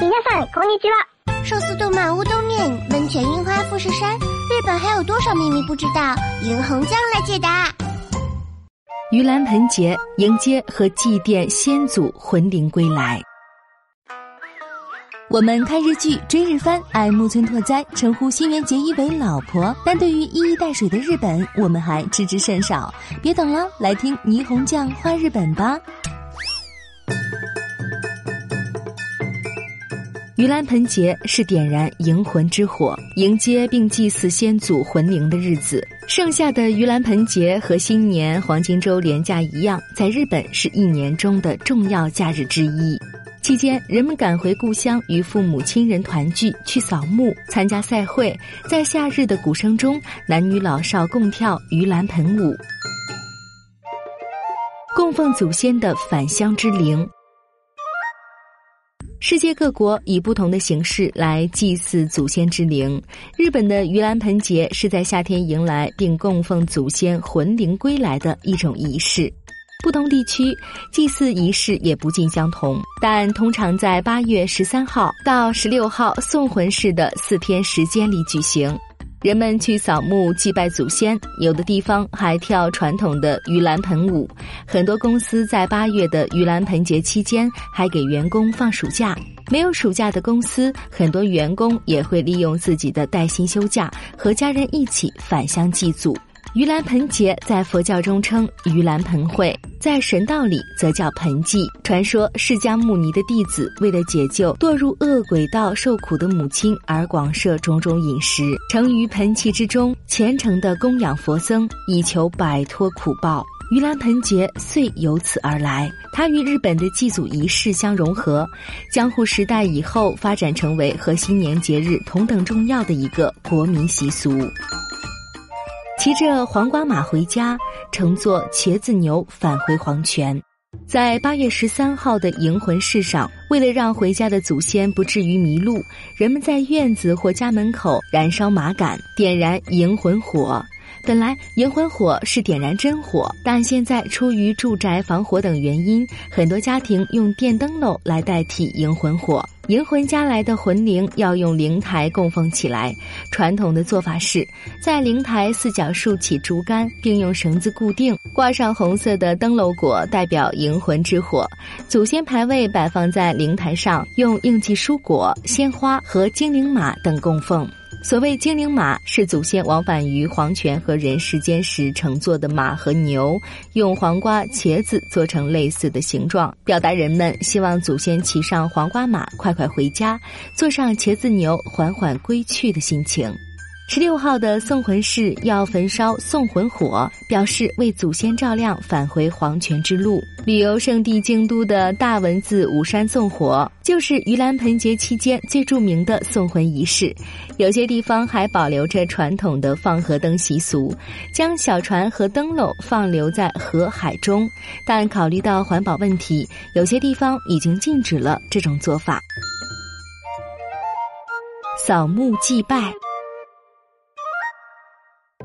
皆さんこんにちは。寿司动漫乌冬面，温泉樱花富士山，日本还有多少秘密不知道？银红酱来解答。盂兰盆节迎接和祭奠先祖魂灵归来。我们看日剧、追日番，爱木村拓哉，称呼新垣结衣为老婆。但对于一衣带水的日本，我们还知之甚少。别等了，来听霓虹酱画日本吧。 盂兰盆节是点燃迎魂之火、迎接并祭祀先祖魂灵的日子。盛夏的盂兰盆节和新年黄金周连假一样，在日本是一年中的重要假日之一。期间，人们赶回故乡与父母亲人团聚，去扫墓、参加赛会，在夏日的鼓声中，男女老少共跳盂兰盆舞，供奉祖先的返乡之灵。世界各国以不同的形式来祭祀祖先之灵。日本的盂兰盆节是在夏天迎来并供奉祖先魂灵归来的一种仪式。不同地区祭祀仪式也不尽相同，但通常在八月十三号到十六号送魂式的四天时间里举行。人们去扫墓祭拜祖先，有的地方还跳传统的盂兰盆舞。很多公司在八月的盂兰盆节期间还给员工放暑假。没有暑假的公司，很多员工也会利用自己的带薪休假，和家人一起返乡祭祖。盂兰盆节在佛教中称盂兰盆会，在神道里则叫盆祭。传说释迦牟尼的弟子为了解救堕入恶鬼道受苦的母亲，而广设种种饮食，盛于盆器之中，虔诚的供养佛僧，以求摆脱苦报。盂兰盆节遂由此而来，它与日本的祭祖仪式相融合，江户时代以后发展成为和新年节日同等重要的一个国民习俗。骑着黄瓜马回家，乘坐茄子牛返回黄泉。在八月十三号的迎魂式上，为了让回家的祖先不至于迷路，人们在院子或家门口燃烧麻杆，点燃迎魂火。本来迎魂火是点燃真火，但现在出于住宅防火等原因，很多家庭用电灯笼来代替迎魂火。迎魂家来的魂灵要用灵台供奉起来。传统的做法是在灵台四角竖起竹竿，并用绳子固定，挂上红色的灯笼果，代表迎魂之火。祖先牌位摆放在灵台上，用应季蔬果、鲜花和精灵马等供奉。所谓精灵马，是祖先往返于黄泉和人世间时乘坐的马和牛，用黄瓜、茄子做成类似的形状，表达人们希望祖先骑上黄瓜马快快回家，坐上茄子牛缓缓归去的心情。十六号的送魂式要焚烧送魂火，表示为祖先照亮返回黄泉之路。旅游胜地京都的大文字五山送火，就是盂兰盆节期间最著名的送魂仪式。有些地方还保留着传统的放河灯习俗，将小船和灯笼放流在河海中。但考虑到环保问题，有些地方已经禁止了这种做法。扫墓祭拜。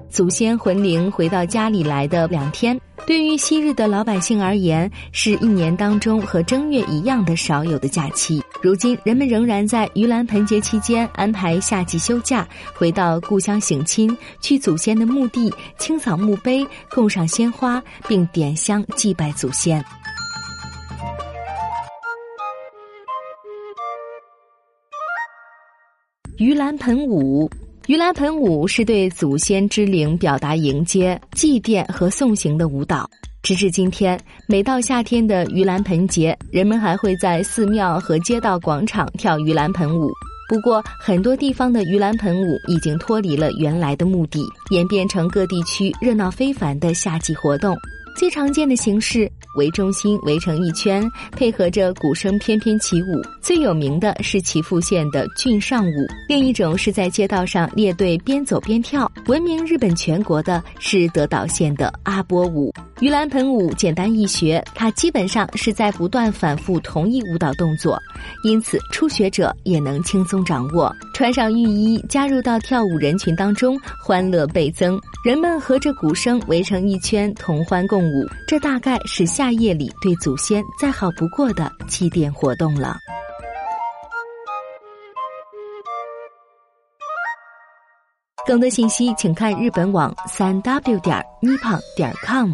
祖先魂灵回到家里来的两天，对于昔日的老百姓而言，是一年当中和正月一样的少有的假期。如今，人们仍然在盂兰盆节期间安排夏季休假，回到故乡省亲，去祖先的墓地清扫墓碑，供上鲜花，并点香祭拜祖先。盂兰盆舞。盂兰盆舞是对祖先之灵表达迎接、祭奠和送行的舞蹈。直至今天，每到夏天的盂兰盆节，人们还会在寺庙和街道广场跳盂兰盆舞。不过，很多地方的盂兰盆舞已经脱离了原来的目的，演变成各地区热闹非凡的夏季活动。最常见的形式为中心围成一圈，配合着鼓声翩翩起舞。最有名的是岐阜县的郡上舞，另一种是在街道上列队边走边跳。闻名日本全国的是德岛县的阿波舞。盂兰盆舞简单易学它基本上是在不断反复同一舞蹈动作因此初学者也能轻松掌握穿上浴衣加入到跳舞人群当中欢乐倍增人们合着鼓声围成一圈同欢共舞这大概是夏夜里对祖先再好不过的祭奠活动了。更多信息请看日本网三 w 点 nippon 点 com